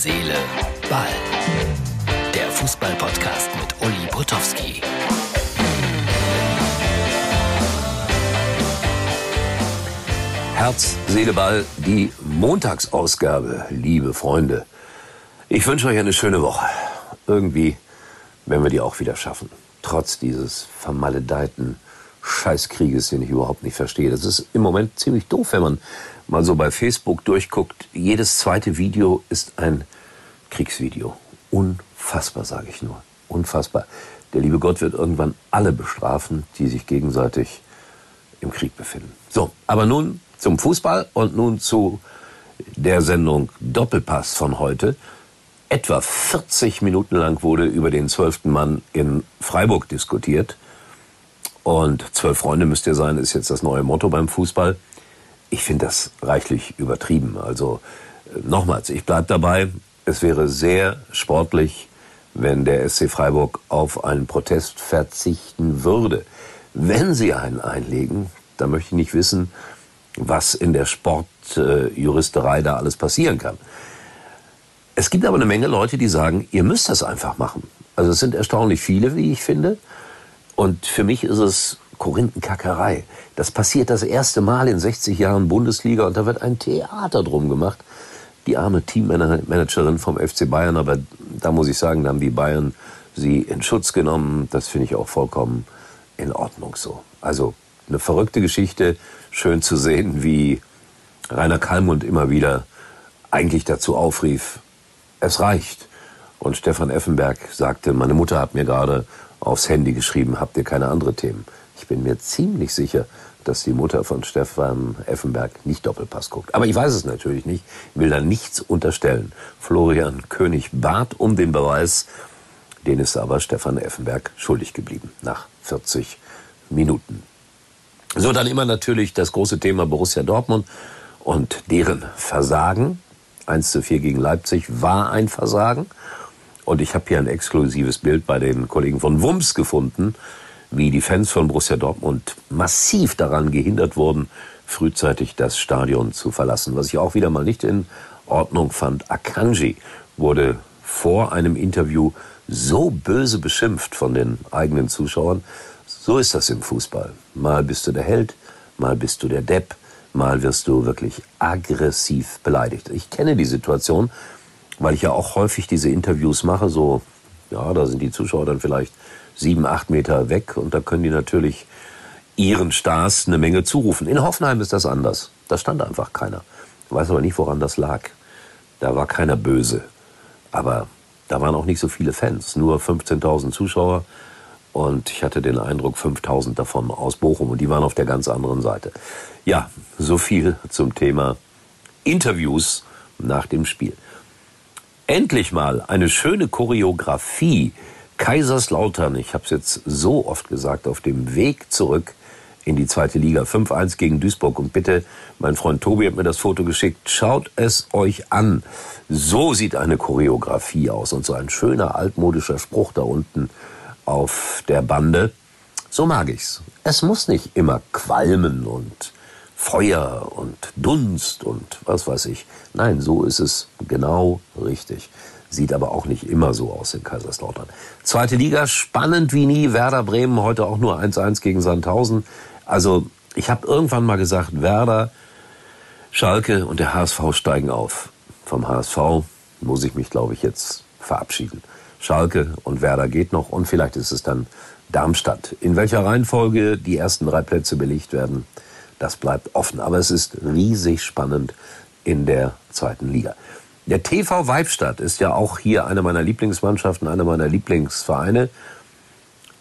Seele, Ball. Der Fußball-Podcast mit Uli Potowski. Herz, Seele, Ball, die Montagsausgabe, liebe Freunde. Ich wünsche euch eine schöne Woche. Irgendwie werden wir die auch wieder schaffen. Trotz dieses vermaledeiten Scheißkrieges, den ich überhaupt nicht verstehe. Das ist im Moment ziemlich doof, wenn man mal so bei Facebook durchguckt. Jedes zweite Video ist ein Kriegsvideo. Unfassbar, sage ich nur. Unfassbar. Der liebe Gott wird irgendwann alle bestrafen, die sich gegenseitig im Krieg befinden. So, aber nun zum Fußball und nun zu der Sendung Doppelpass von heute. Etwa 40 Minuten lang wurde über den zwölften Mann in Freiburg diskutiert. Und zwölf Freunde müsst ihr sein, ist jetzt das neue Motto beim Fußball. Ich finde das reichlich übertrieben. Also äh, nochmals, ich bleibe dabei. Es wäre sehr sportlich, wenn der SC Freiburg auf einen Protest verzichten würde. Wenn sie einen einlegen, dann möchte ich nicht wissen, was in der Sportjuristerei da alles passieren kann. Es gibt aber eine Menge Leute, die sagen, ihr müsst das einfach machen. Also es sind erstaunlich viele, wie ich finde. Und für mich ist es Korinthenkackerei. Das passiert das erste Mal in 60 Jahren Bundesliga und da wird ein Theater drum gemacht. Die arme Teammanagerin vom FC Bayern, aber da muss ich sagen, da haben die Bayern sie in Schutz genommen. Das finde ich auch vollkommen in Ordnung so. Also eine verrückte Geschichte, schön zu sehen, wie Rainer Kallmund immer wieder eigentlich dazu aufrief, es reicht. Und Stefan Effenberg sagte, meine Mutter hat mir gerade aufs Handy geschrieben, habt ihr keine andere Themen? Ich bin mir ziemlich sicher, dass die Mutter von Stefan Effenberg nicht Doppelpass guckt. Aber ich weiß es natürlich nicht, will da nichts unterstellen. Florian König bat um den Beweis, den ist aber Stefan Effenberg schuldig geblieben nach 40 Minuten. So, dann immer natürlich das große Thema Borussia Dortmund und deren Versagen. 1 zu 4 gegen Leipzig war ein Versagen. Und ich habe hier ein exklusives Bild bei den Kollegen von Wums gefunden, wie die Fans von Borussia Dortmund massiv daran gehindert wurden, frühzeitig das Stadion zu verlassen. Was ich auch wieder mal nicht in Ordnung fand. Akanji wurde vor einem Interview so böse beschimpft von den eigenen Zuschauern. So ist das im Fußball. Mal bist du der Held, mal bist du der Depp, mal wirst du wirklich aggressiv beleidigt. Ich kenne die Situation weil ich ja auch häufig diese Interviews mache, so, ja, da sind die Zuschauer dann vielleicht sieben, acht Meter weg und da können die natürlich ihren Stars eine Menge zurufen. In Hoffenheim ist das anders. Da stand einfach keiner. Ich weiß aber nicht, woran das lag. Da war keiner böse. Aber da waren auch nicht so viele Fans, nur 15.000 Zuschauer. Und ich hatte den Eindruck, 5.000 davon aus Bochum und die waren auf der ganz anderen Seite. Ja, so viel zum Thema Interviews nach dem Spiel. Endlich mal eine schöne Choreografie. Kaiserslautern, ich habe es jetzt so oft gesagt, auf dem Weg zurück in die zweite Liga. 5-1 gegen Duisburg. Und bitte, mein Freund Tobi hat mir das Foto geschickt. Schaut es euch an. So sieht eine Choreografie aus. Und so ein schöner altmodischer Spruch da unten auf der Bande. So mag ich's. Es muss nicht immer qualmen und Feuer und Dunst und was weiß ich. Nein, so ist es genau richtig. Sieht aber auch nicht immer so aus in Kaiserslautern. Zweite Liga, spannend wie nie. Werder Bremen heute auch nur 1-1 gegen Sandhausen. Also ich habe irgendwann mal gesagt, Werder, Schalke und der HSV steigen auf. Vom HSV muss ich mich, glaube ich, jetzt verabschieden. Schalke und Werder geht noch und vielleicht ist es dann Darmstadt. In welcher Reihenfolge die ersten drei Plätze belegt werden, das bleibt offen. Aber es ist riesig spannend in der zweiten Liga. Der TV Weibstadt ist ja auch hier eine meiner Lieblingsmannschaften, einer meiner Lieblingsvereine.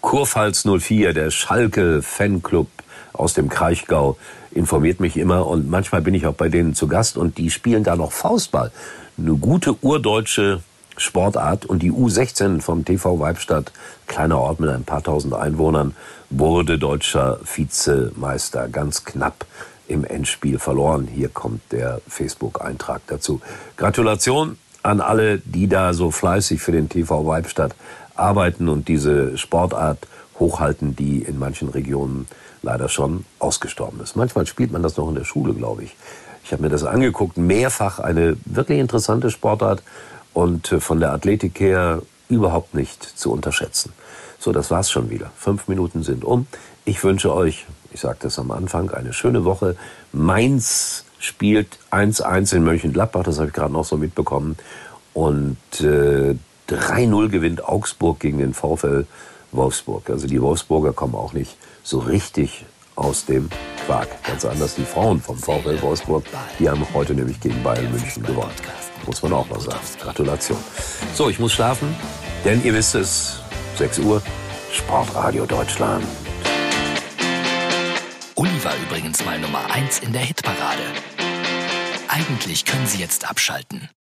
Kurpfalz 04, der Schalke Fanclub aus dem Kraichgau, informiert mich immer und manchmal bin ich auch bei denen zu Gast und die spielen da noch Faustball. Eine gute urdeutsche Sportart und die U16 vom TV Weibstadt, kleiner Ort mit ein paar tausend Einwohnern, wurde deutscher Vizemeister ganz knapp im Endspiel verloren. Hier kommt der Facebook-Eintrag dazu. Gratulation an alle, die da so fleißig für den TV Weibstadt arbeiten und diese Sportart hochhalten, die in manchen Regionen leider schon ausgestorben ist. Manchmal spielt man das noch in der Schule, glaube ich. Ich habe mir das angeguckt, mehrfach eine wirklich interessante Sportart und äh, von der Athletik her überhaupt nicht zu unterschätzen. So, das war's schon wieder. Fünf Minuten sind um. Ich wünsche euch, ich sagte es am Anfang, eine schöne Woche. Mainz spielt 1-1 in Mönchengladbach, das habe ich gerade noch so mitbekommen. Und äh, 3-0 gewinnt Augsburg gegen den VfL Wolfsburg. Also die Wolfsburger kommen auch nicht so richtig aus dem Quark. Ganz anders die Frauen vom VfL Wolfsburg. Die haben heute nämlich gegen Bayern München gewonnen. Muss man auch mal sagen. Gratulation. So, ich muss schlafen, denn ihr wisst es, 6 Uhr, Sportradio Deutschland. Uli war übrigens mal Nummer 1 in der Hitparade. Eigentlich können Sie jetzt abschalten.